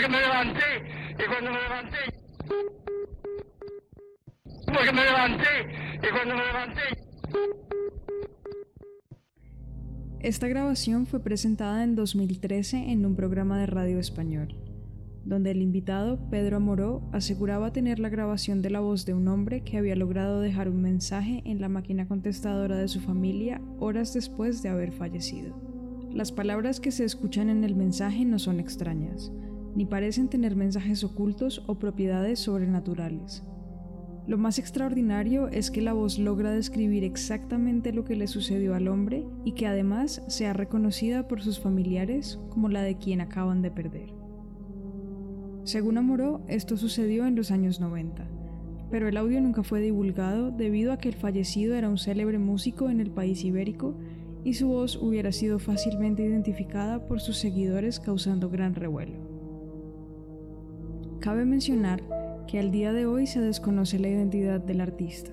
Porque me levanté y cuando me levanté... Porque me levanté y cuando me levanté... Esta grabación fue presentada en 2013 en un programa de radio español, donde el invitado, Pedro Amoró, aseguraba tener la grabación de la voz de un hombre que había logrado dejar un mensaje en la máquina contestadora de su familia horas después de haber fallecido. Las palabras que se escuchan en el mensaje no son extrañas, ni parecen tener mensajes ocultos o propiedades sobrenaturales. Lo más extraordinario es que la voz logra describir exactamente lo que le sucedió al hombre y que además sea reconocida por sus familiares como la de quien acaban de perder. Según Amoró, esto sucedió en los años 90, pero el audio nunca fue divulgado debido a que el fallecido era un célebre músico en el país ibérico y su voz hubiera sido fácilmente identificada por sus seguidores causando gran revuelo. Cabe mencionar que al día de hoy se desconoce la identidad del artista.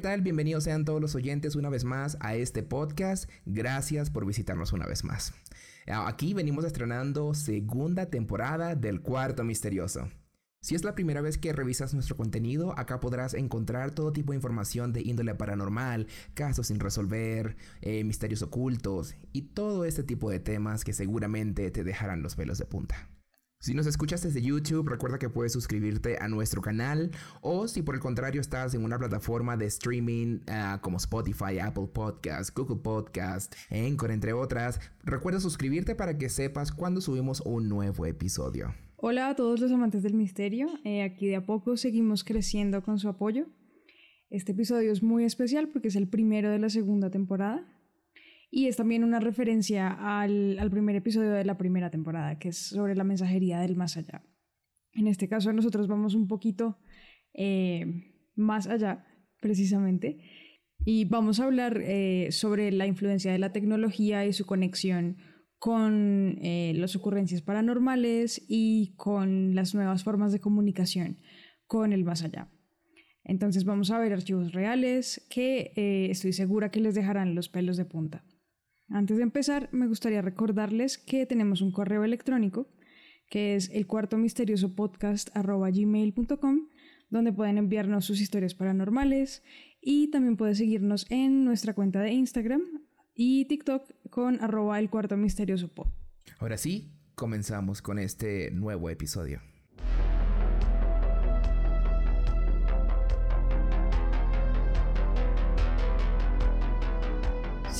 Tal? Bienvenidos sean todos los oyentes una vez más a este podcast. Gracias por visitarnos una vez más. Ah, Aquí venimos estrenando segunda temporada del Cuarto Misterioso. Si es la primera vez que revisas nuestro contenido, acá podrás encontrar todo tipo de información de índole paranormal, casos sin resolver, eh, misterios ocultos y todo este tipo de temas que seguramente te dejarán los pelos de punta. Si nos escuchas desde YouTube, recuerda que puedes suscribirte a nuestro canal o si por el contrario estás en una plataforma de streaming ah, como Spotify, Apple Podcast, Google Podcast, Anchor, entre otras, recuerda suscribirte para que sepas cuando subimos un nuevo episodio. Hola a todos los amantes del misterio, eh, aquí de a poco seguimos creciendo con su apoyo. Este episodio es muy especial porque es el primero de la segunda temporada y es también una referencia al, al primer episodio de la primera temporada, que es sobre la mensajería del más allá. En este caso nosotros vamos un poquito eh, más allá, precisamente, y vamos a hablar eh, sobre la influencia de la tecnología y su conexión con eh, las ocurrencias paranormales y con las nuevas formas de comunicación con el más allá. Entonces vamos a ver archivos reales que eh, estoy segura que les dejarán los pelos de punta. Antes de empezar, me gustaría recordarles que tenemos un correo electrónico que es el cuarto misterioso podcast gmail.com donde pueden enviarnos sus historias paranormales y también pueden seguirnos en nuestra cuenta de Instagram y TikTok con arroba el pod. Ahora sí, comenzamos con este nuevo episodio.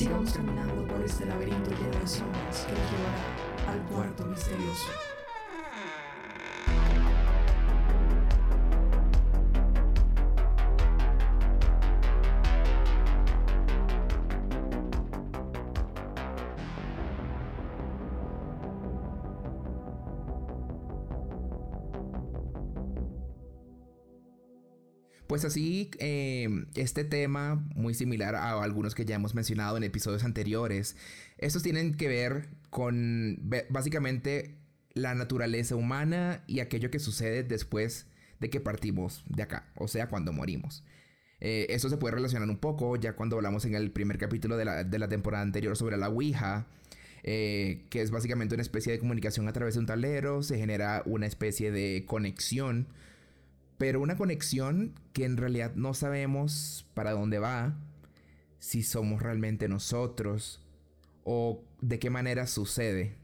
Sigamos caminando por este laberinto lleno de sombras que nos llevará al cuarto misterioso. Pues así, eh, este tema, muy similar a algunos que ya hemos mencionado en episodios anteriores, estos tienen que ver con básicamente la naturaleza humana y aquello que sucede después de que partimos de acá, o sea, cuando morimos. Eh, esto se puede relacionar un poco ya cuando hablamos en el primer capítulo de la, de la temporada anterior sobre la Ouija, eh, que es básicamente una especie de comunicación a través de un tablero, se genera una especie de conexión pero una conexión que en realidad no sabemos para dónde va, si somos realmente nosotros o de qué manera sucede.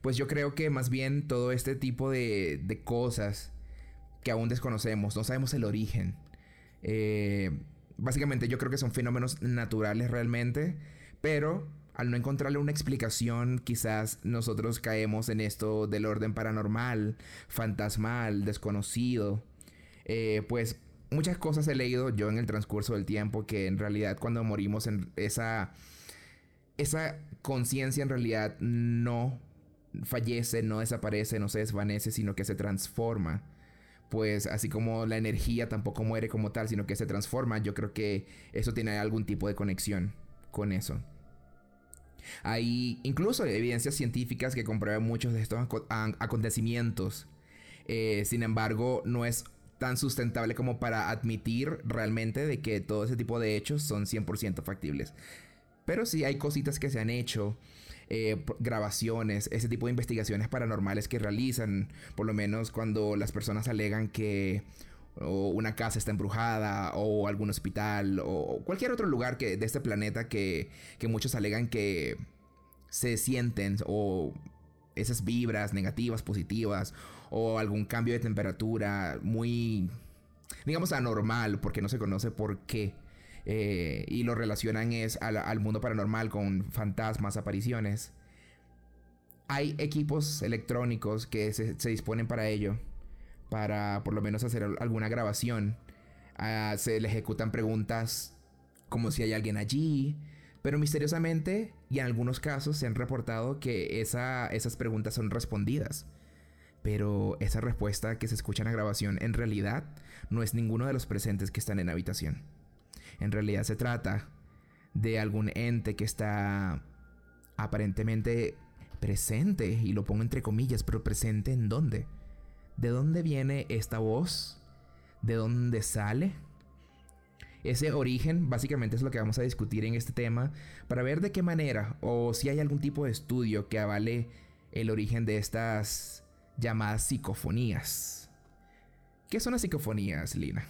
Pues yo creo que más bien todo este tipo de, de cosas que aún desconocemos, no sabemos el origen. eh, básicamente yo creo que son fenómenos naturales realmente, pero al no encontrarle una explicación, quizás nosotros caemos en esto del orden paranormal, fantasmal, desconocido. Eh, pues muchas cosas he leído yo en el transcurso del tiempo que en realidad cuando morimos en esa esa conciencia en realidad no fallece, no desaparece, no se desvanece, sino que se transforma. Pues así como la energía tampoco muere como tal, sino que se transforma, yo creo que eso tiene algún tipo de conexión con eso. Hay incluso evidencias científicas que comprueban muchos de estos acontecimientos. Eh, sin embargo, no es tan sustentable como para admitir realmente de que todo ese tipo de hechos son 100% factibles. Pero sí hay cositas que se han hecho, eh, grabaciones, ese tipo de investigaciones paranormales que realizan, por lo menos cuando las personas alegan que una casa está embrujada o algún hospital o cualquier otro lugar que, de este planeta que, que muchos alegan que se sienten o esas vibras negativas, positivas o algún cambio de temperatura muy, digamos, anormal porque no se conoce por qué. Eh, y lo relacionan es al, mundo paranormal con fantasmas, apariciones. Hay equipos electrónicos que se, disponen para ello, para por lo menos hacer alguna grabación. Ah, se le ejecutan preguntas como si hay alguien allí, pero misteriosamente y en algunos casos se han reportado que esas preguntas son respondidas. Pero esa respuesta que se escucha en la grabación en realidad no es ninguno de los presentes que están en la habitación. En realidad se trata de algún ente que está aparentemente presente, y lo pongo entre comillas, pero presente en dónde? ¿De dónde viene esta voz? ¿De dónde sale? Ese origen básicamente es lo que vamos a discutir en este tema para ver de qué manera o si hay algún tipo de estudio que avale el origen de estas llamadas psicofonías. ¿Qué son las psicofonías, Lina?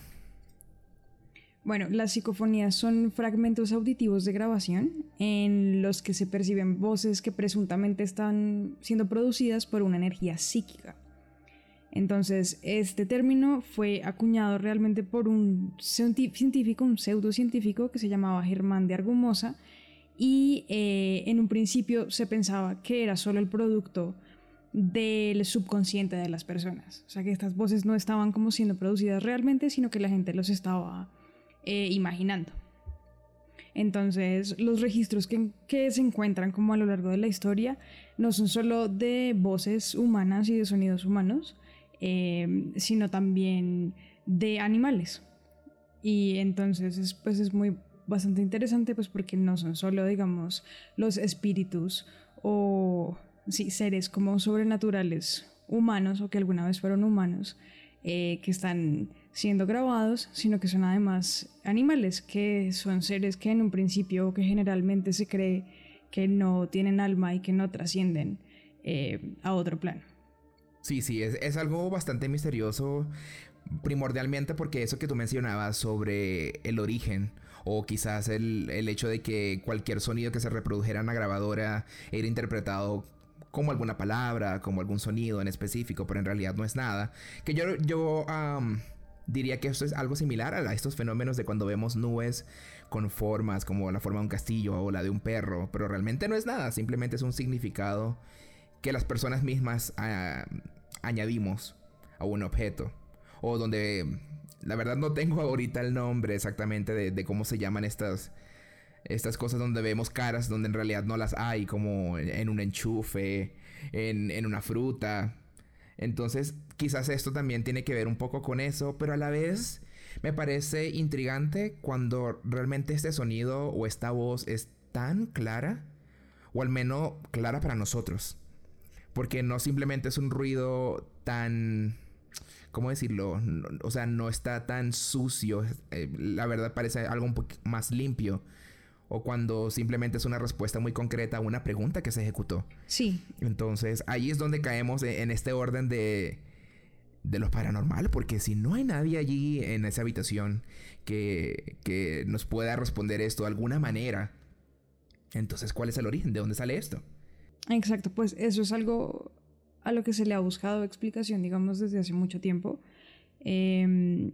Bueno, las psicofonías son fragmentos auditivos de grabación en los que se perciben voces que presuntamente están siendo producidas por una energía psíquica. Entonces, este término fue acuñado realmente por un científico, un pseudocientífico que se llamaba Germán de Argumosa y eh, en un principio se pensaba que era solo el producto del subconsciente de las personas. O sea, que estas voces no estaban como siendo producidas realmente, sino que la gente los estaba eh, imaginando. Entonces, los registros que, se encuentran como a lo largo de la historia no son solo de voces humanas y de sonidos humanos, eh, sino también de animales. Y entonces, es, pues es muy bastante interesante, pues porque no son solo, digamos, los espíritus o sí, seres como sobrenaturales humanos o que alguna vez fueron humanos eh, que están siendo grabados, sino que son además animales, que son seres que en un principio, que generalmente se cree que no tienen alma y que no trascienden eh, a otro plano. Sí, sí, es, algo bastante misterioso, primordialmente porque eso que tú mencionabas sobre el origen, o quizás el, el hecho de que cualquier sonido que se reprodujera en la grabadora era interpretado como alguna palabra, como algún sonido en específico, pero en realidad no es nada. Que yo, yo diría que esto es algo similar a estos fenómenos de cuando vemos nubes con formas como la forma de un castillo o la de un perro, pero realmente no es nada, simplemente es un significado que las personas mismas ah, añadimos a un objeto. O donde, la verdad no tengo ahorita el nombre exactamente de, cómo se llaman estas, estas cosas donde vemos caras donde en realidad no las hay, como en un enchufe, en, en una fruta. Entonces, quizás esto también tiene que ver un poco con eso, pero a la vez me parece intrigante cuando realmente este sonido o esta voz es tan clara, o al menos clara para nosotros. Porque no simplemente es un ruido tan... ¿Cómo decirlo? o sea, no está tan sucio. Eh, la verdad parece algo un poco más limpio o cuando simplemente es una respuesta muy concreta a una pregunta que se ejecutó. Sí. Entonces ahí es donde caemos en este orden de, de lo paranormal, porque si no hay nadie allí en esa habitación que, que nos pueda responder esto de alguna manera, entonces ¿cuál es el origen? ¿De dónde sale esto? Exacto, pues eso es algo a lo que se le ha buscado explicación, digamos, desde hace mucho tiempo. Em,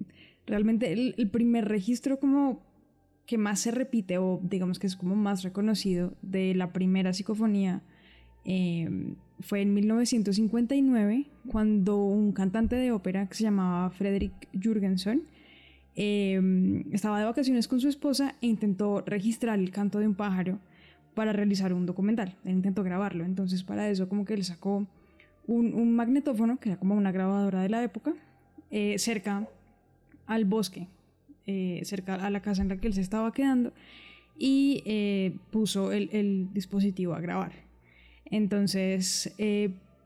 realmente el, el primer registro como que más se repite o digamos que es como más reconocido de la primera psicofonía eh, fue en 1959 cuando un cantante de ópera que se llamaba Frederick Jürgensen eh, estaba de vacaciones con su esposa e intentó registrar el canto de un pájaro para realizar un documental. Él intentó grabarlo, entonces para eso como que él sacó un, un magnetófono, que era como una grabadora de la época, eh, cerca al bosque, eh, cerca a la casa en la que él se estaba quedando, y eh, puso el, dispositivo a grabar. Entonces,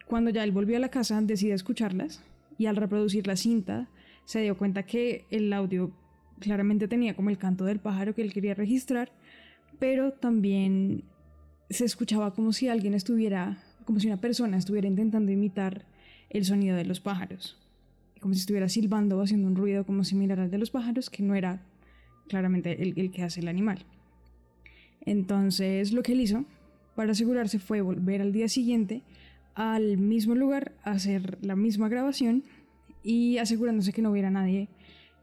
cuando ya él volvió a la casa, decidió escucharlas, y al reproducir la cinta, se dio cuenta que el audio claramente tenía como el canto del pájaro que él quería registrar, pero también se escuchaba como si alguien estuviera, como si una persona estuviera intentando imitar el sonido de los pájaros, como si estuviera silbando o haciendo un ruido como similar al de los pájaros, que no era claramente el, que hace el animal. Entonces lo que él hizo para asegurarse fue volver al día siguiente al mismo lugar hacer la misma grabación y asegurándose que no hubiera nadie,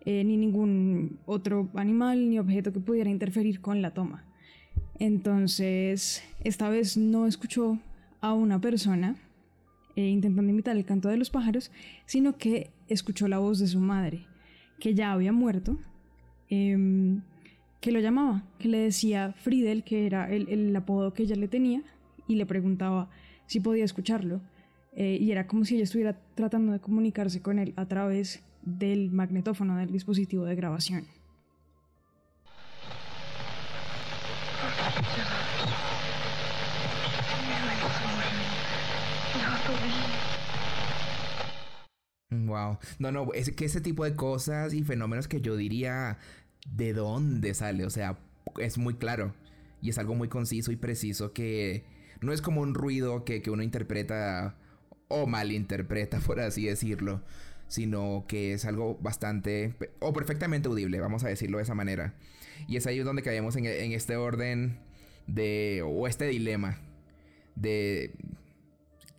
eh, ni ningún otro animal ni objeto que pudiera interferir con la toma. Entonces, esta vez no escuchó a una persona eh, intentando imitar el canto de los pájaros, sino que escuchó la voz de su madre, que ya había muerto, eh, que lo llamaba, que le decía Friedel, que era el, apodo que ella le tenía, y le preguntaba si podía escucharlo. Eh, y era como si ella estuviera tratando de comunicarse con él a través del magnetófono del dispositivo de grabación. Wow. No, no, es que ese tipo de cosas y fenómenos que yo diría de dónde sale, o sea, es muy claro y es algo muy conciso y preciso que no es como un ruido que, que uno interpreta o malinterpreta, por así decirlo, sino que es algo bastante o perfectamente audible, vamos a decirlo de esa manera. Y es ahí donde caemos en, en este orden de, o este dilema de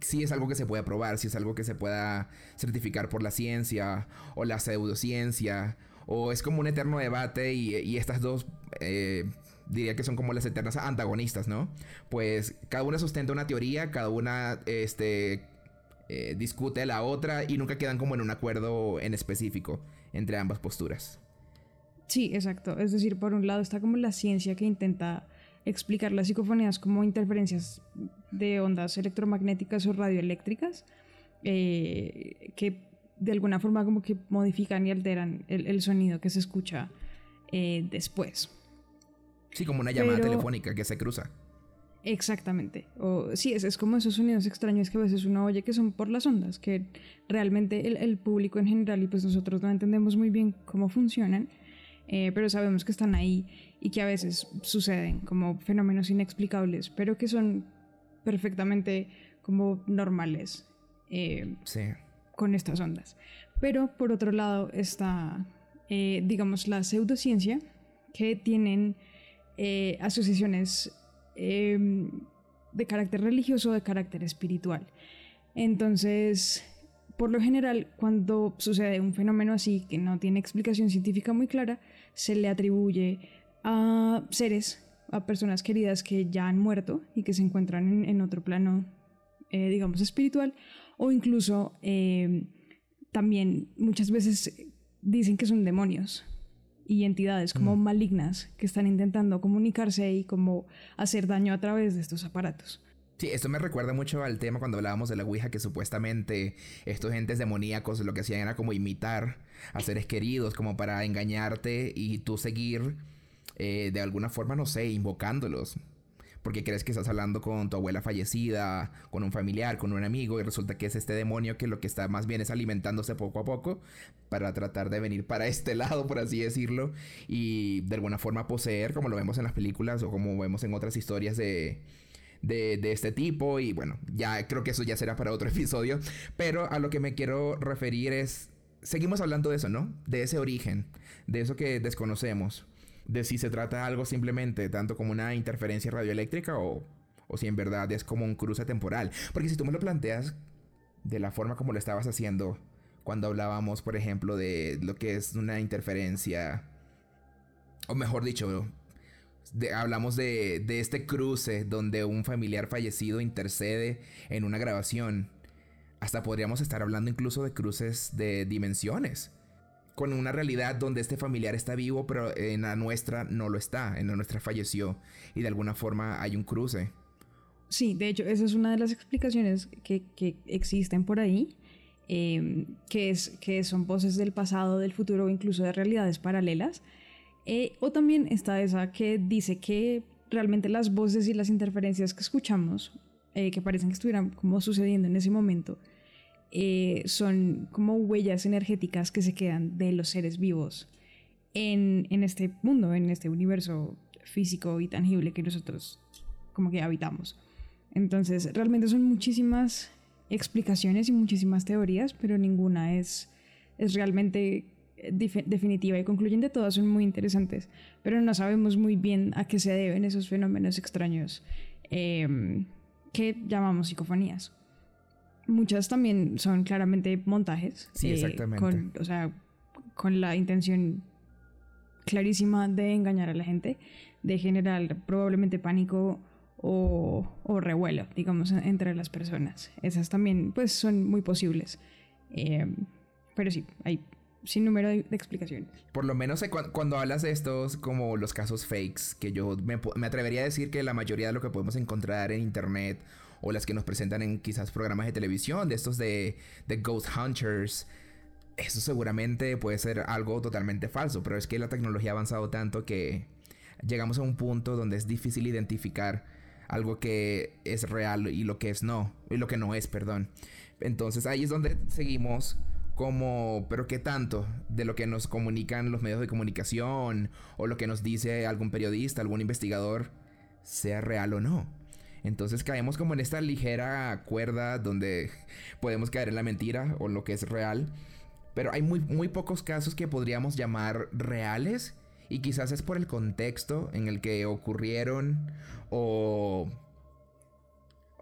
si es algo que se puede probar, si es algo que se pueda certificar por la ciencia o la pseudociencia, o es como un eterno debate y, y estas dos eh, diría que son como las eternas antagonistas, ¿no? Pues cada una sustenta una teoría, cada una este, eh, discute la otra y nunca quedan como en un acuerdo en específico entre ambas posturas. Sí, exacto. Es decir, por un lado está como la ciencia que intenta explicar las psicofonías como interferencias de ondas electromagnéticas o radioeléctricas eh, que de alguna forma como que modifican y alteran el, el sonido que se escucha eh, después. Sí, como una llamada Pero, telefónica que se cruza. Exactamente. O, sí, es, es, como esos sonidos extraños que a veces uno oye que son por las ondas, que realmente el, el público en general y pues nosotros no entendemos muy bien cómo funcionan, eh, pero sabemos que están ahí y que a veces suceden como fenómenos inexplicables, pero que son perfectamente como normales eh, sí. con estas ondas. Pero por otro lado está, eh, digamos, la pseudociencia, que tienen asociaciones em, de carácter religioso o de carácter espiritual. Entonces, por lo general, cuando sucede un fenómeno así que no tiene explicación científica muy clara, se le atribuye a seres, a personas queridas que ya han muerto y que se encuentran en, en otro plano, eh, digamos, espiritual, o incluso eh, también muchas veces dicen que son demonios y entidades como mm. malignas que están intentando comunicarse y como hacer daño a través de estos aparatos. Sí, esto me recuerda mucho al tema cuando hablábamos de la Ouija, que supuestamente estos entes demoníacos lo que hacían era como imitar a seres queridos, como para engañarte y tú seguir eh, de alguna forma, no sé, invocándolos. Porque crees que estás hablando con tu abuela fallecida, con un familiar, con un amigo, y resulta que es este demonio que lo que está más bien es alimentándose poco a poco para tratar de venir para este lado, por así decirlo, y de alguna forma poseer, como lo vemos en las películas o como vemos en otras historias de, de, de, este tipo. Y bueno, ya creo que eso ya será para otro episodio. Pero a lo que me quiero referir es. Seguimos hablando de eso, ¿no? De ese origen, de eso que desconocemos de si se trata de algo simplemente tanto como una interferencia radioeléctrica o, o si en verdad es como un cruce temporal. Porque si tú me lo planteas de la forma como lo estabas haciendo cuando hablábamos, por ejemplo, de lo que es una interferencia o mejor dicho, de- hablamos de, de este cruce donde un familiar fallecido intercede en una grabación. Hasta podríamos estar hablando incluso de cruces de dimensiones. Con una realidad donde este familiar está vivo, pero en la nuestra no lo está. En la nuestra falleció. Y de alguna forma hay un cruce. Sí, de hecho, esa es una de las explicaciones que, que existen por ahí, eh, que, es, que son voces del pasado, del futuro o incluso de realidades paralelas. Eh, o también está esa que dice que realmente las voces y las interferencias que escuchamos, eh, que parecen que estuvieran como sucediendo en ese momento, eh, son como huellas energéticas que se quedan de los seres vivos en, en este mundo, en este universo físico y tangible que nosotros como que habitamos. Entonces, realmente son muchísimas explicaciones y muchísimas teorías, pero ninguna es, es realmente definitiva y concluyente. Todas son muy interesantes, pero no sabemos muy bien a qué se deben esos fenómenos extraños eh, que llamamos psicofonías. Muchas también son claramente montajes. Sí, eh, exactamente. Con, o sea, con la intención clarísima de engañar a la gente, de generar probablemente pánico o, o revuelo, digamos, en- entre las personas. Esas también, pues, son muy posibles. Eh, pero sí, hay sin número de, de explicaciones. Por lo menos cu- cuando hablas de estos como los casos fakes, que yo me atrevería a decir que la mayoría de lo que podemos encontrar en internet o las que nos presentan en quizás programas de televisión, de estos de, de Ghost Hunters, eso seguramente puede ser algo totalmente falso, pero es que la tecnología ha avanzado tanto que llegamos a un punto donde es difícil identificar algo que es real y lo que es no, y lo que no es, perdón. Entonces ahí es donde seguimos como, pero qué tanto de lo que nos comunican los medios de comunicación o lo que nos dice algún periodista, algún investigador, sea real o no. Entonces caemos como en esta ligera cuerda donde podemos caer en la mentira o en lo que es real. Pero hay muy, muy pocos casos que podríamos llamar reales. Y quizás es por el contexto en el que ocurrieron. O.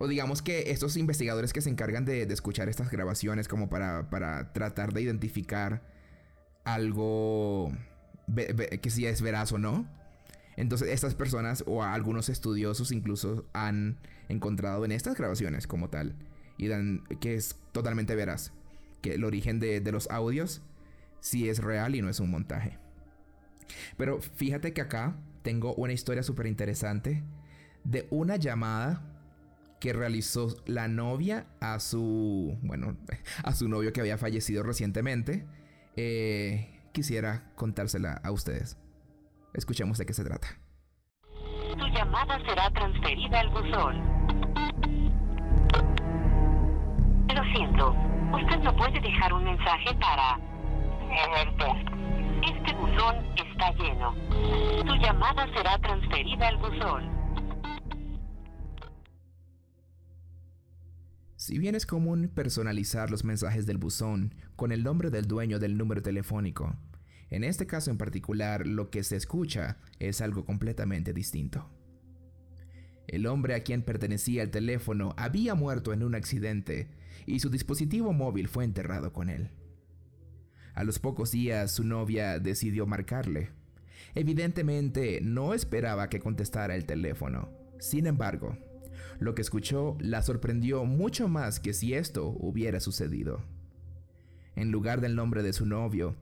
O digamos que estos investigadores que se encargan de, escuchar estas grabaciones como para, para tratar de identificar algo que si es veraz o no. Entonces estas personas o algunos estudiosos incluso han encontrado en estas grabaciones como tal. Y dan que es totalmente veraz. Que el origen de, de los audios sí es real y no es un montaje. Pero fíjate que acá tengo una historia súper interesante de una llamada que realizó la novia a su, bueno, a su novio que había fallecido recientemente. Eh, quisiera contársela a ustedes. Escuchemos de qué se trata. Tu llamada será transferida al buzón. Lo siento, usted no puede dejar un mensaje para... Este buzón está lleno. Tu llamada será transferida al buzón. Si bien es común personalizar los mensajes del buzón con el nombre del dueño del número telefónico, en este caso en particular lo que se escucha es algo completamente distinto. El hombre a quien pertenecía el teléfono había muerto en un accidente y su dispositivo móvil fue enterrado con él. A los pocos días su novia decidió marcarle. Evidentemente no esperaba que contestara el teléfono. Sin embargo, lo que escuchó la sorprendió mucho más que si esto hubiera sucedido. En lugar del nombre de su novio,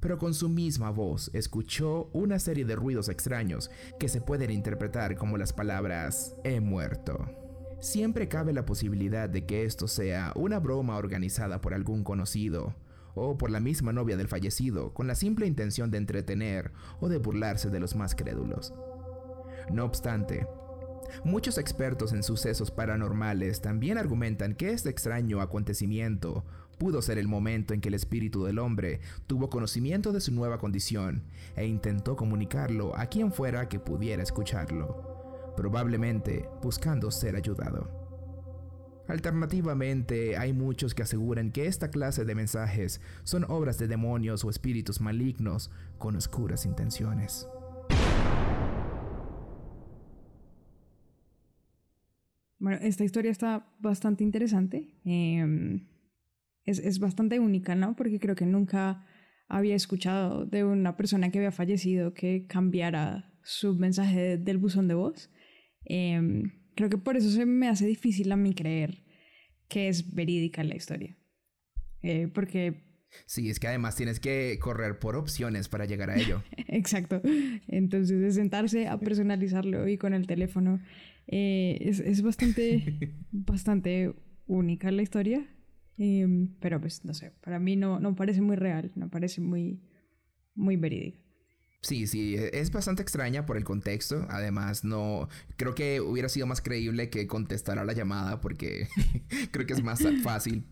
pero con su misma voz escuchó una serie de ruidos extraños que se pueden interpretar como las palabras he muerto. Siempre cabe la posibilidad de que esto sea una broma organizada por algún conocido o por la misma novia del fallecido con la simple intención de entretener o de burlarse de los más crédulos. No obstante, Muchos expertos en sucesos paranormales también argumentan que este extraño acontecimiento pudo ser el momento en que el espíritu del hombre tuvo conocimiento de su nueva condición e intentó comunicarlo a quien fuera que pudiera escucharlo, probablemente buscando ser ayudado. Alternativamente, hay muchos que aseguran que esta clase de mensajes son obras de demonios o espíritus malignos con oscuras intenciones. Bueno, esta historia está bastante interesante. eh, es, es bastante única, ¿no? Porque creo que nunca había escuchado de una persona que había fallecido que cambiara su mensaje del buzón de voz. Em, creo que por eso se me hace difícil a mí creer que es verídica la historia. Eh, porque Sí, es que además tienes que correr por opciones para llegar a ello. Exacto. Entonces, de sentarse a personalizarlo y con el teléfono eh, es, es, bastante, bastante única la historia. Eh, pero pues, no sé, para mí no, no parece muy real, no parece muy, muy verídica. Sí, sí, e, es bastante extraña por el contexto. Además, no creo que hubiera sido más creíble que contestara la llamada porque creo que es más fácil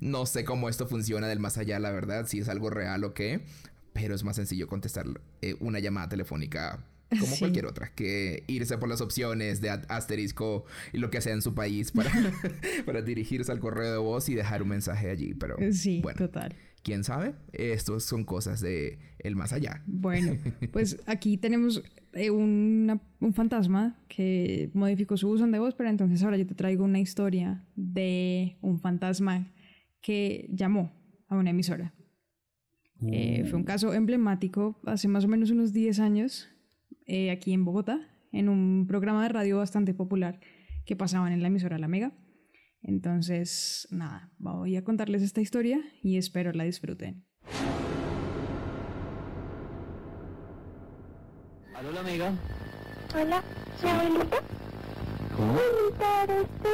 no sé cómo esto funciona del más allá, la verdad, si es algo real o qué, pero es más sencillo contestar eh, una llamada telefónica como cualquier otra, que irse por las opciones de asterisco y lo que sea en su país para, para dirigirse al correo de voz y dejar un mensaje allí. Pero sí, bueno, total. ¿Quién sabe? Estos son cosas de el más allá. Bueno, pues aquí tenemos eh, un fantasma que modificó su buzón de voz, pero entonces ahora yo te traigo una historia de un fantasma que llamó a una emisora. Eh, fue un uh. caso emblemático hace más o menos unos 10 años eh, aquí en Bogotá, en un programa de radio bastante popular que pasaban en la emisora La Mega. Entonces, nada, voy a contarles esta historia y espero la disfruten. ¿Aló, La Mega? Hola, ¿mi abuelita? ¿Cómo? ¿Abuelita eres tú?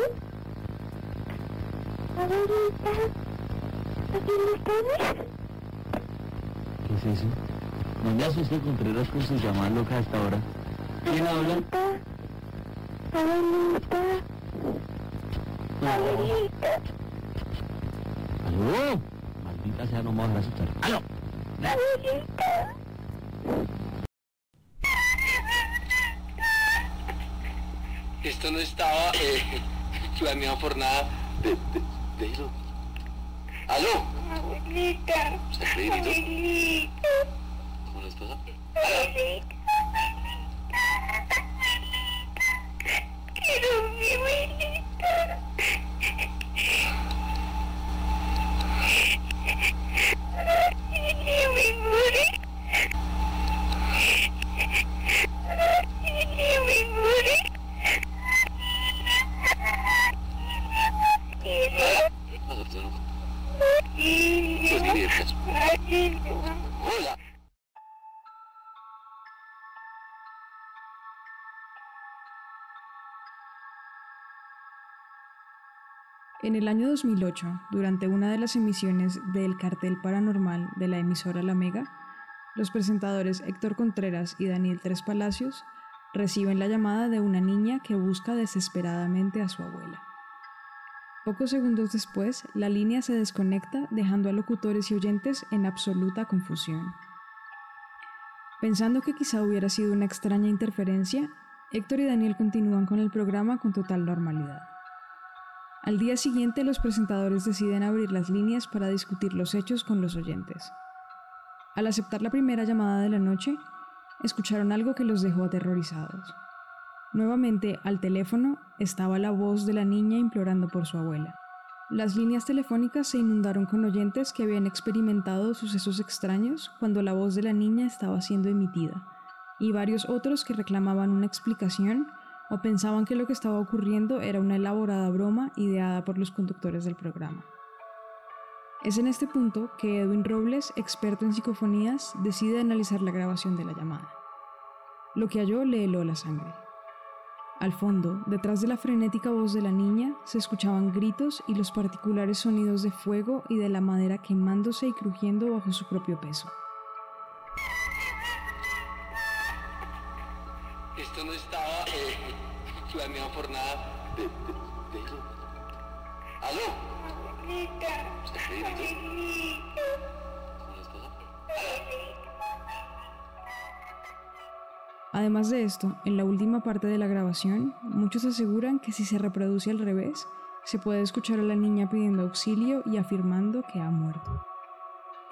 Abuelita, ¿aquí ¿Qué es eso? ¿Dónde hace usted Contreras con su llamada loca a esta hora? ¿Quién habla? Abuelita. Abuelita. ¿Aló? Maldita sea, no me vas a asustar. ¡Aló! Abuelita. Esto no estaba eh, planeado por nada. De, de, de. ¿Aló? Abuelita. Abuelita. ¿Cómo En el año 2008, durante una de las emisiones del Cartel Paranormal de la emisora La Mega, los presentadores Héctor Contreras y Daniel Tres Palacios reciben la llamada de una niña que busca desesperadamente a su abuela. Pocos segundos después, la línea se desconecta dejando a locutores y oyentes en absoluta confusión. Pensando que quizá hubiera sido una extraña interferencia, Héctor y Daniel continúan con el programa con total normalidad. Al día siguiente los presentadores deciden abrir las líneas para discutir los hechos con los oyentes. Al aceptar la primera llamada de la noche, escucharon algo que los dejó aterrorizados. Nuevamente, al teléfono estaba la voz de la niña implorando por su abuela. Las líneas telefónicas se inundaron con oyentes que habían experimentado sucesos extraños cuando la voz de la niña estaba siendo emitida, y varios otros que reclamaban una explicación o pensaban que lo que estaba ocurriendo era una elaborada broma ideada por los conductores del programa. Es en este punto que Edwin Robles, experto en psicofonías, decide analizar la grabación de la llamada. Lo que halló le heló la sangre. Al fondo, detrás de la frenética voz de la niña, se escuchaban gritos y los particulares sonidos de fuego y de la madera quemándose y crujiendo bajo su propio peso. Esto no estaba eh, planeado por nada. De, de, de eso. ¿Aló? Además de esto, en la última parte de la grabación, muchos aseguran que si se reproduce al revés, se puede escuchar a la niña pidiendo auxilio y afirmando que ha muerto.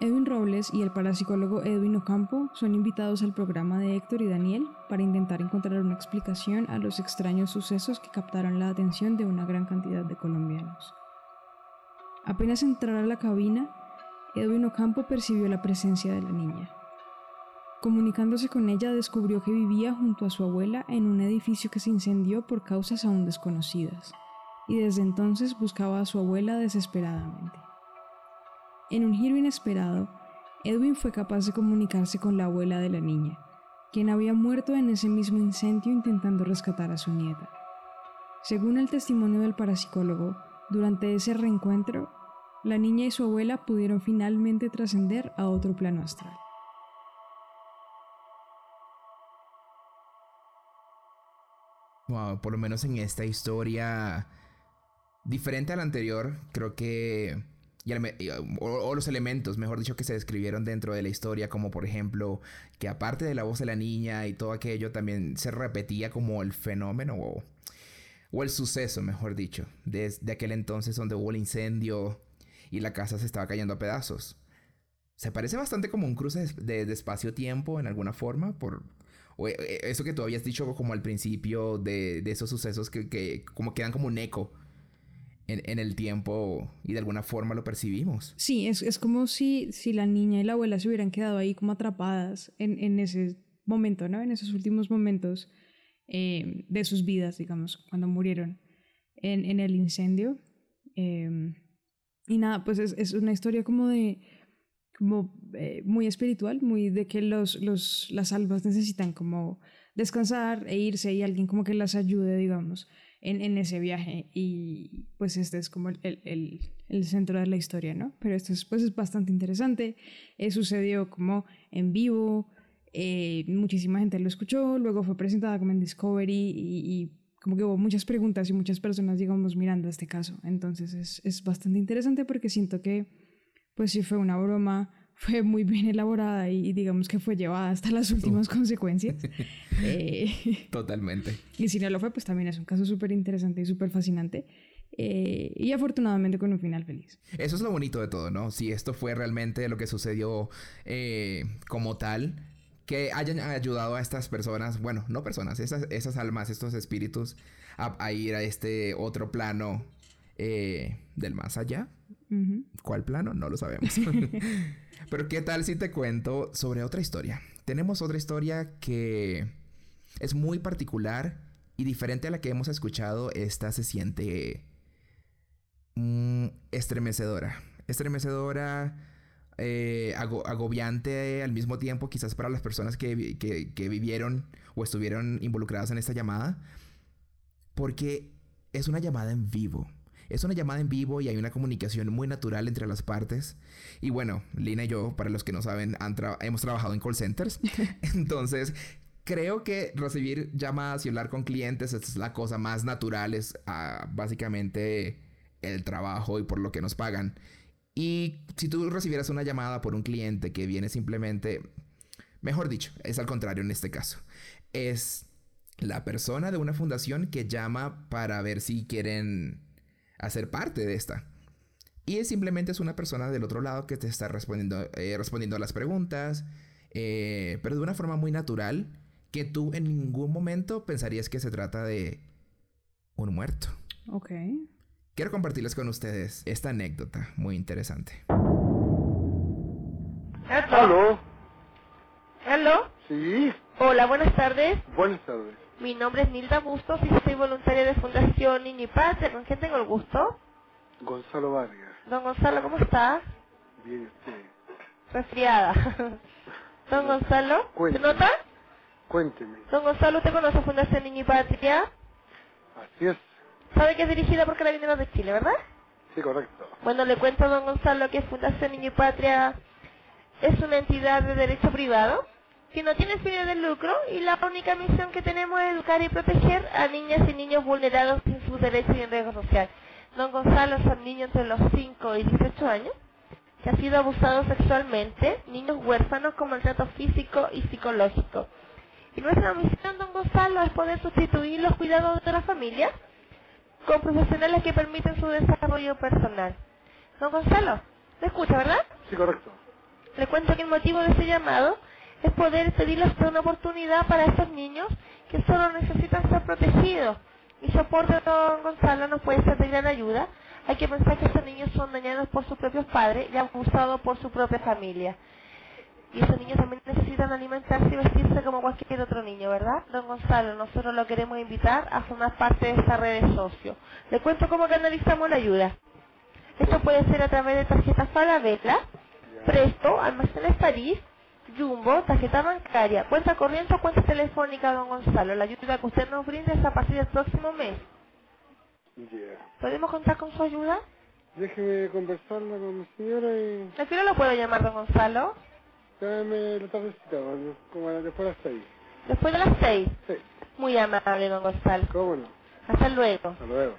Edwin Robles y el parapsicólogo Edwin Ocampo son invitados al programa de Héctor y Daniel para intentar encontrar una explicación a los extraños sucesos que captaron la atención de una gran cantidad de colombianos. Apenas entrar a la cabina, Edwin Ocampo percibió la presencia de la niña. Comunicándose con ella, descubrió que vivía junto a su abuela en un edificio que se incendió por causas aún desconocidas, y desde entonces buscaba a su abuela desesperadamente. En un giro inesperado, Edwin fue capaz de comunicarse con la abuela de la niña, quien había muerto en ese mismo incendio intentando rescatar a su nieta. Según el testimonio del parapsicólogo, durante ese reencuentro, la niña y su abuela pudieron finalmente trascender a otro plano astral. Wow, por lo menos en esta historia, diferente a la anterior, creo que... y um, o, los elementos, mejor dicho, que se describieron dentro de la historia, como por ejemplo, que aparte de la voz de la niña y todo aquello, también se repetía como el fenómeno o, el suceso, mejor dicho, de, de aquel entonces donde hubo el incendio y la casa se estaba cayendo a pedazos. Se parece bastante como un cruce de, espacio-tiempo en alguna forma, por, o eh, eh, eso que tú habías dicho como al principio de, de esos sucesos que, que como quedan como un eco en, en el tiempo y de alguna forma lo percibimos. Sí, es, es como si, si la niña y la abuela se hubieran quedado ahí como atrapadas en, en ese momento, ¿no? En esos últimos momentos eh, de sus vidas, digamos, cuando murieron en, en el incendio. Eh, y nada, pues es, es una historia como de, como eh, muy espiritual, muy de que los, los, las almas necesitan como descansar e irse y alguien como que las ayude, digamos, en, en ese viaje. Y pues este es como el, el, el, centro de la historia, ¿no? Pero esto es, pues, es bastante interesante. Eh, sucedió como en vivo, eh, muchísima gente lo escuchó, luego fue presentada como en Discovery y, y como que hubo muchas preguntas y muchas personas, digamos, mirando este caso. Entonces es, es bastante interesante porque siento que, pues sí fue una broma, fue muy bien elaborada y, digamos que fue llevada hasta las últimas consecuencias. Eh, Totalmente. y si no lo fue, pues también es un caso súper interesante y súper fascinante. Eh, y afortunadamente con un final feliz. Eso es lo bonito de todo, ¿no? Si esto fue realmente lo que sucedió eh, como tal, que hayan ayudado a estas personas, bueno, no personas, esas, esas almas, estos espíritus, a, a ir a este otro plano eh, del más allá. Ujú. ¿Cuál plano? No lo sabemos. Pero ¿qué tal si te cuento sobre otra historia? Tenemos otra historia que es muy particular y diferente a la que hemos escuchado. Esta se siente mm, estremecedora. Estremecedora, eh, ago- agobiante al mismo tiempo, quizás para las personas que- que vivieron o estuvieron involucradas en esta llamada. Porque es una llamada en vivo. Es una llamada en vivo y hay una comunicación muy natural entre las partes. Y bueno, Lina y yo, para los que no saben, han tra- hemos trabajado en call centers. Entonces, creo que recibir llamadas y hablar con clientes es la cosa más natural, es ah, básicamente el trabajo y por lo que nos pagan. Y si tú recibieras una llamada por un cliente que viene simplemente, mejor dicho, es al contrario en este caso, es la persona de una fundación que llama para ver si quieren hacer parte de esta. Y es simplemente es una persona del otro lado que te está respondiendo, eh, respondiendo a las preguntas, eh, pero de una forma muy natural que tú en ningún momento pensarías que se trata de un muerto. Ok. Quiero compartirles con ustedes esta anécdota muy interesante. ¿Aló? ¿Aló? Sí, Hola, buenas tardes. buenas tardes. Mi nombre es Nilda Bustos y soy voluntaria de Fundación Niño y Patria. ¿Con quién tengo el gusto? Gonzalo Vargas. Don Gonzalo, ¿cómo está? Bien, usted. Resfriada. Don Gonzalo, ¿se nota? Cuénteme. Don Gonzalo, ¿usted conoce Fundación Niño y Patria? Así es. Sabe que es dirigida por Carabineros de Chile, ¿verdad? Sí, correcto. Bueno, le cuento a don Gonzalo que Fundación Niño y Patria es una entidad de derecho privado que no tiene fines de lucro y la única misión que tenemos es educar y proteger a niñas y niños vulnerados en sus derechos y en riesgo social. Don Gonzalo son niños entre los 5 y 18 años que han sido abusados sexualmente, niños huérfanos con maltrato físico y psicológico. Y nuestra misión, don Gonzalo, es poder sustituir los cuidados de la familia con profesionales que permiten su desarrollo personal. Don Gonzalo, ¿me escucha, verdad? Sí, correcto. Le cuento que el motivo de este llamado es poder pedirles una oportunidad para estos niños que solo necesitan ser protegidos. Mi soporte, don Gonzalo, nos puede ser de gran ayuda Hay que pensar que estos niños son dañados por sus propios padres y abusados por su propia familia. Y esos niños también necesitan alimentarse y vestirse como cualquier otro niño, ¿verdad? Don Gonzalo, nosotros lo queremos invitar a formar parte de esta red de socios. Le cuento cómo canalizamos la ayuda. Esto puede ser a través de tarjetas Falabella, Presto, Almacenes París, Jumbo, tarjeta bancaria, cuenta corriente o cuenta telefónica, don Gonzalo. La ayuda que usted nos brinde es a partir del próximo mes. Ya. ¿Podemos contar con su ayuda? Déjeme conversarla con mi señora y ¿A qué hora lo puedo llamar, don Gonzalo? dame la tardecita, como después de las seis. Después de las seis. Sí, Muy amable, don Gonzalo. cómo no. Hasta luego. Hasta luego.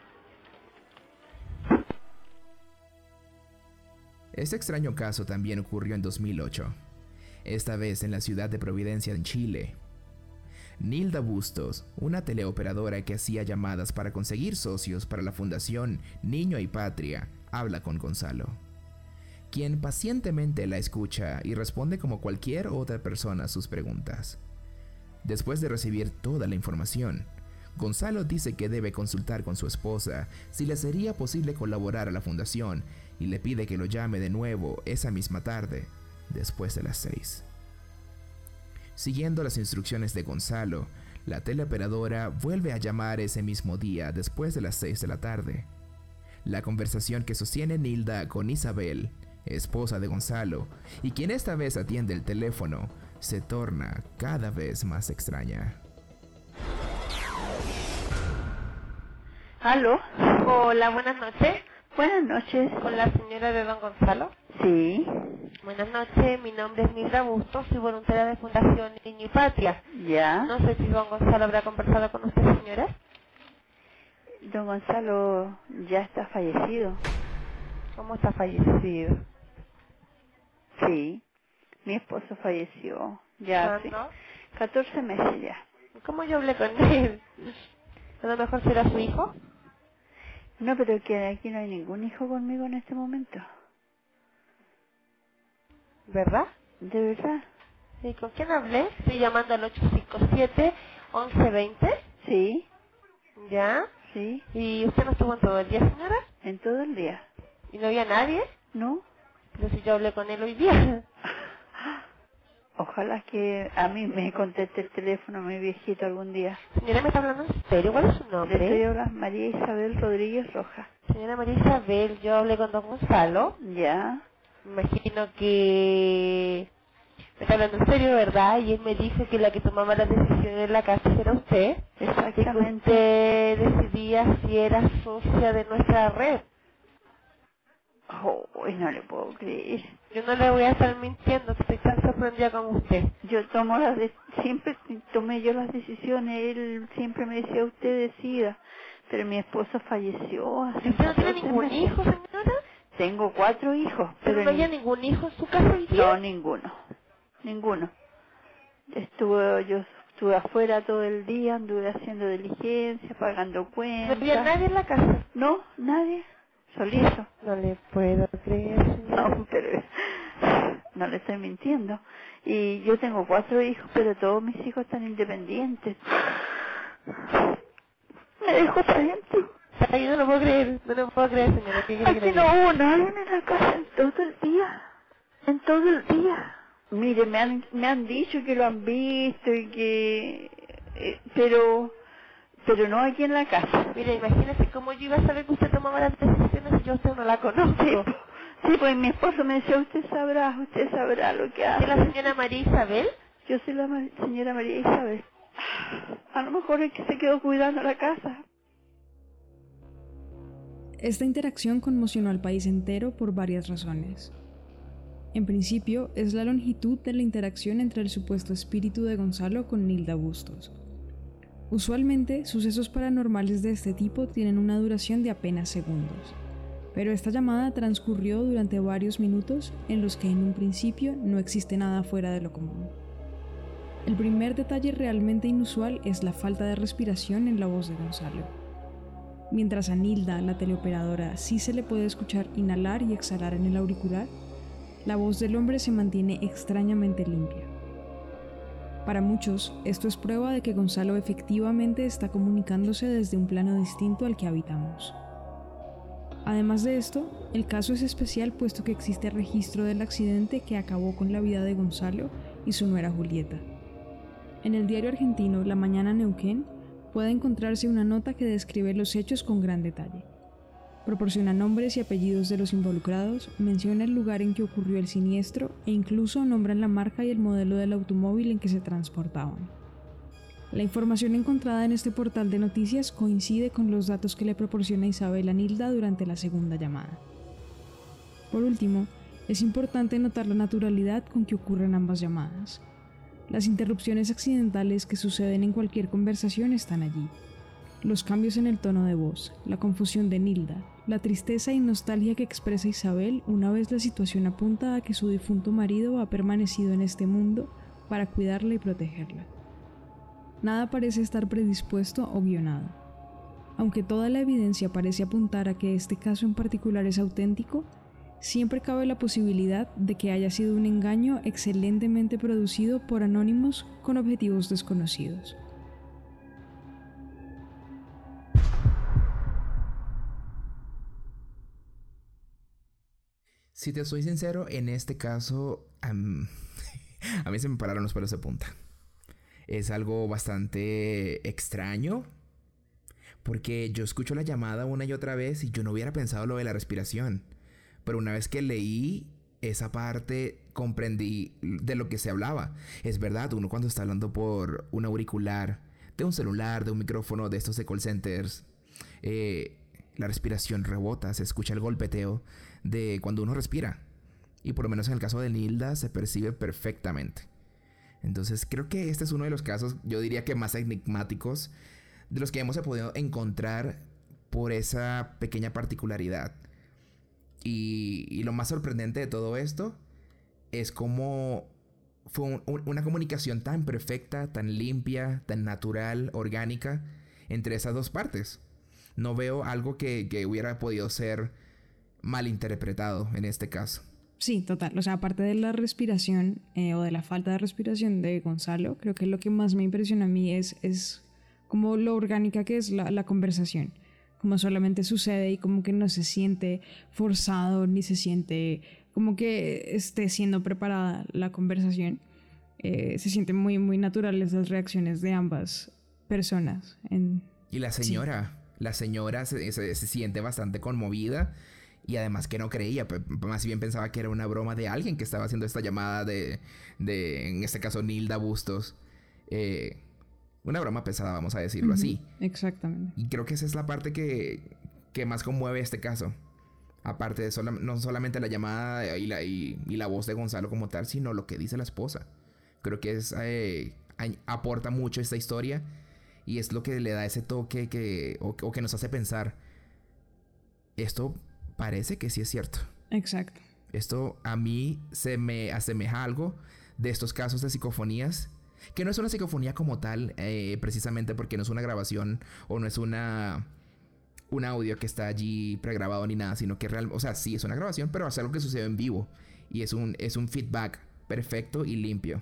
Este extraño caso también ocurrió en 2008, esta vez en la ciudad de Providencia, en Chile. Nilda Bustos, una teleoperadora que hacía llamadas para conseguir socios para la fundación Niño y Patria, habla con Gonzalo, quien pacientemente la escucha y responde como cualquier otra persona a sus preguntas. Después de recibir toda la información, Gonzalo dice que debe consultar con su esposa si le sería posible colaborar a la fundación y le pide que lo llame de nuevo esa misma tarde, después de las seis. Siguiendo las instrucciones de Gonzalo, la teleoperadora vuelve a llamar ese mismo día después de las 6 de la tarde. La conversación que sostiene Nilda con Isabel, esposa de Gonzalo, y quien esta vez atiende el teléfono, se torna cada vez más extraña. ¿Aló? Hola, buenas noches. Buenas noches. Con la señora de don Gonzalo. Sí, Buenas noches, mi nombre es Mildra Bustos, soy voluntaria de Fundación Niño y Patria. ya. No sé si don Gonzalo habrá conversado con usted, señora. Don Gonzalo ya está fallecido. ¿Cómo está fallecido? Sí, mi esposo falleció ya hace ¿Cuándo? 14 meses ya. ¿Cómo yo hablé con él? A lo mejor será su hijo. No, pero que aquí no hay ningún hijo conmigo en este momento. ¿Verdad? ¿De verdad? ¿Y con quién hablé? Estoy llamando al 857-1120. Sí, ¿Ya? sí, ¿Y usted no estuvo en todo el día, señora? en todo el día. ¿Y no había nadie? ¿No? Pero si yo hablé con él hoy día. Ojalá que a mí me conteste el teléfono mi viejito algún día. Señora, ¿me está hablando en serio? ¿Cuál es su Le nombre? estoy hablando María Isabel Rodríguez Roja. Señora María Isabel, yo hablé con don Gonzalo. Ya, Me imagino que me está hablando en serio, ¿verdad? Y él me dijo que la que tomaba las decisiones en la casa era usted. Que exactamente. usted decidía si era socia de nuestra red. Oh, no le puedo creer. Yo no le voy a estar mintiendo, estoy tan sorprendida como usted. Yo tomo las de- siempre tomé yo las decisiones, él siempre me decía usted decida, pero mi esposo falleció hace ¿Y usted no tiene 14 ningún hijo, señora? Tengo cuatro hijos, ¿Pero pero no había ni- ningún hijo en su casa día? no ninguno, ninguno. Estuve yo estuve afuera todo el día, anduve haciendo diligencia, pagando ¿No cuentas. había nadie en la casa? No, nadie, solito. No le puedo creer, señora. No, pero no le estoy mintiendo. Y yo tengo cuatro hijos, pero todos mis hijos están independientes. Me dejó adentro. Ay, no lo puedo creer, no lo puedo creer, señora. ¿Qué Aquí no hubo nadie en la casa en todo el día. En todo el día. Mire, me han, me han dicho que lo han visto y que... eh, pero... Pero no aquí en la casa. Mire, imagínese cómo yo iba a saber que usted tomaba las decisiones si yo a usted no la conozco. Sí, sí, pues mi esposo me decía, usted sabrá, usted sabrá lo que ¿Es hace. la señora María Isabel? Yo soy la ma- señora María Isabel. A lo mejor es que se quedó cuidando la casa. Esta interacción conmocionó al país entero por varias razones. En principio, es la longitud de la interacción entre el supuesto espíritu de Gonzalo con Nilda Bustos. Usualmente, sucesos paranormales de este tipo tienen una duración de apenas segundos, pero esta llamada transcurrió durante varios minutos en los que en un principio no existe nada fuera de lo común. El primer detalle realmente inusual es la falta de respiración en la voz de Gonzalo. Mientras a Nilda, la teleoperadora, sí se le puede escuchar inhalar y exhalar en el auricular, la voz del hombre se mantiene extrañamente limpia. Para muchos, esto es prueba de que Gonzalo efectivamente está comunicándose desde un plano distinto al que habitamos. Además de esto, el caso es especial puesto que existe registro del accidente que acabó con la vida de Gonzalo y su nuera Julieta. En el diario argentino La Mañana Neuquén puede encontrarse una nota que describe los hechos con gran detalle. Proporciona nombres y apellidos de los involucrados, menciona el lugar en que ocurrió el siniestro e incluso nombran la marca y el modelo del automóvil en que se transportaban. La información encontrada en este portal de noticias coincide con los datos que le proporciona Isabel a Nilda durante la segunda llamada. Por último, es importante notar la naturalidad con que ocurren ambas llamadas. Las interrupciones accidentales que suceden en cualquier conversación están allí. Los cambios en el tono de voz, la confusión de Nilda, la tristeza y nostalgia que expresa Isabel una vez la situación apunta a que su difunto marido ha permanecido en este mundo para cuidarla y protegerla. Nada parece estar predispuesto o guionado. Aunque toda la evidencia parece apuntar a que este caso en particular es auténtico, siempre cabe la posibilidad de que haya sido un engaño excelentemente producido por anónimos con objetivos desconocidos. Si te soy sincero, en este caso, a mí se me pararon los pelos de punta. Es algo bastante extraño. Porque yo escucho la llamada una y otra vez y yo no hubiera pensado lo de la respiración. Pero una vez que leí esa parte, comprendí de lo que se hablaba. Es verdad, uno cuando está hablando por un auricular, de un celular, de un micrófono, de estos de call centers, eh, la respiración rebota, se escucha el golpeteo de cuando uno respira. Y por lo menos en el caso de Nilda se percibe perfectamente. Entonces creo que este es uno de los casos, yo diría que más enigmáticos, de los que hemos podido encontrar por esa pequeña particularidad. Y, lo más sorprendente de todo esto es cómo fue un- un- una comunicación tan perfecta, tan limpia, tan natural, orgánica entre esas dos partes. No veo algo que, hubiera podido ser malinterpretado en este caso. Sí, total. O sea, aparte de la respiración eh, o de la falta de respiración de Gonzalo, creo que lo que más me impresiona a mí es, es como lo orgánica que es la conversación. Como solamente sucede y como que no se siente forzado ni se siente como que esté siendo preparada la conversación. Eh, se sienten muy, muy naturales las reacciones de ambas personas. En... Y la señora, la señora se, se- se siente bastante conmovida y además que no creía, más bien pensaba que era una broma de alguien que estaba haciendo esta llamada de, de en este caso, Nilda Bustos. Eh, una broma pesada, vamos a decirlo así. Exactamente. Y creo que esa es la parte que, que más conmueve este caso. Aparte de sola- no solamente la llamada y la, y, y la voz de Gonzalo como tal, sino lo que dice la esposa. Creo que es, eh, aporta mucho esta historia y es lo que le da ese toque que, o, o que nos hace pensar. Esto parece que sí es cierto. Exacto. Esto a mí se me asemeja a algo de estos casos de psicofonías. Que no es una psicofonía como tal, eh, precisamente porque no es una grabación o no es una un audio que está allí pregrabado ni nada, sino que real, o sea, sí es una grabación, pero es algo que sucede en vivo y es un es un feedback perfecto y limpio.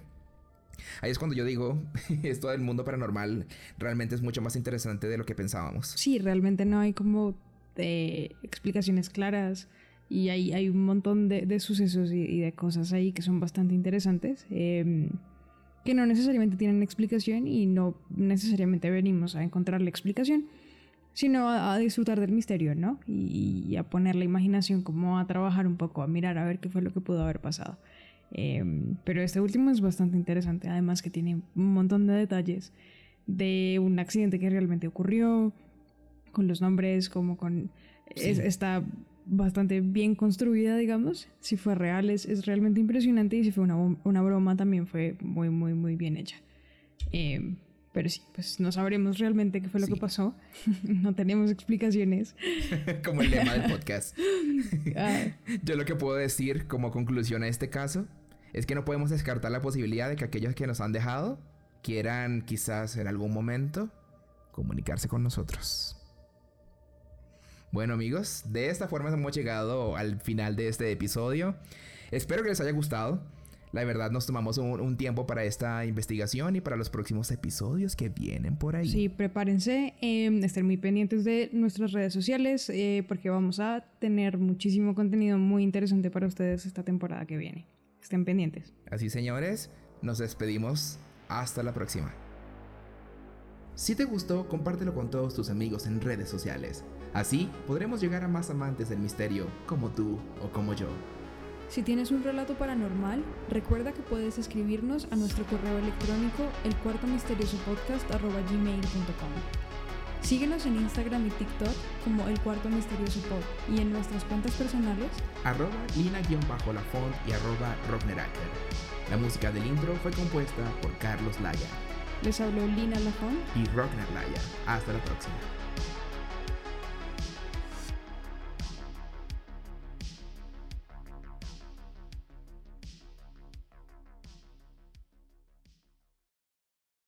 Ahí es cuando yo digo, esto del mundo paranormal realmente es mucho más interesante de lo que pensábamos. Sí, realmente no hay como eh, explicaciones claras y hay, hay un montón de, de sucesos y, y de cosas ahí que son bastante interesantes, eh, que no necesariamente tienen explicación y no necesariamente venimos a encontrar la explicación, sino a, a disfrutar del misterio, ¿no? Y, y a poner la imaginación como a trabajar un poco, a mirar a ver qué fue lo que pudo haber pasado. Eh, pero este último es bastante interesante, además que tiene un montón de detalles de un accidente que realmente ocurrió, con los nombres, como con... es- está bastante bien construida, digamos. Si fue real, es, es realmente impresionante. Y si fue una, una broma, también fue muy, muy, muy bien hecha. Eh, pero sí, pues no sabremos realmente qué fue lo Sí. que pasó. no tenemos explicaciones. como el lema del podcast. Ah, Yo lo que puedo decir como conclusión a este caso es que no podemos descartar la posibilidad de que aquellos que nos han dejado quieran quizás en algún momento comunicarse con nosotros. Bueno amigos, de esta forma hemos llegado al final de este episodio. Espero que les haya gustado. La verdad nos tomamos un, un tiempo para esta investigación y para los próximos episodios que vienen por ahí. Sí, prepárense, eh, estén muy pendientes de nuestras redes sociales eh, porque vamos a tener muchísimo contenido muy interesante para ustedes esta temporada que viene. Estén pendientes. Así señores, nos despedimos. Hasta la próxima. Si te gustó, compártelo con todos tus amigos en redes sociales. Así podremos llegar a más amantes del misterio como tú o como yo. Si tienes un relato paranormal, recuerda que puedes escribirnos a nuestro correo electrónico el cuarto misterioso Síguenos en Instagram y TikTok como el cuarto misterioso pod y en nuestras cuentas personales arroba lina-lafont y arroba rockneracker. La música del intro fue compuesta por Carlos Laya les habló Lina Lafont y Rockner Laya. Hasta la próxima.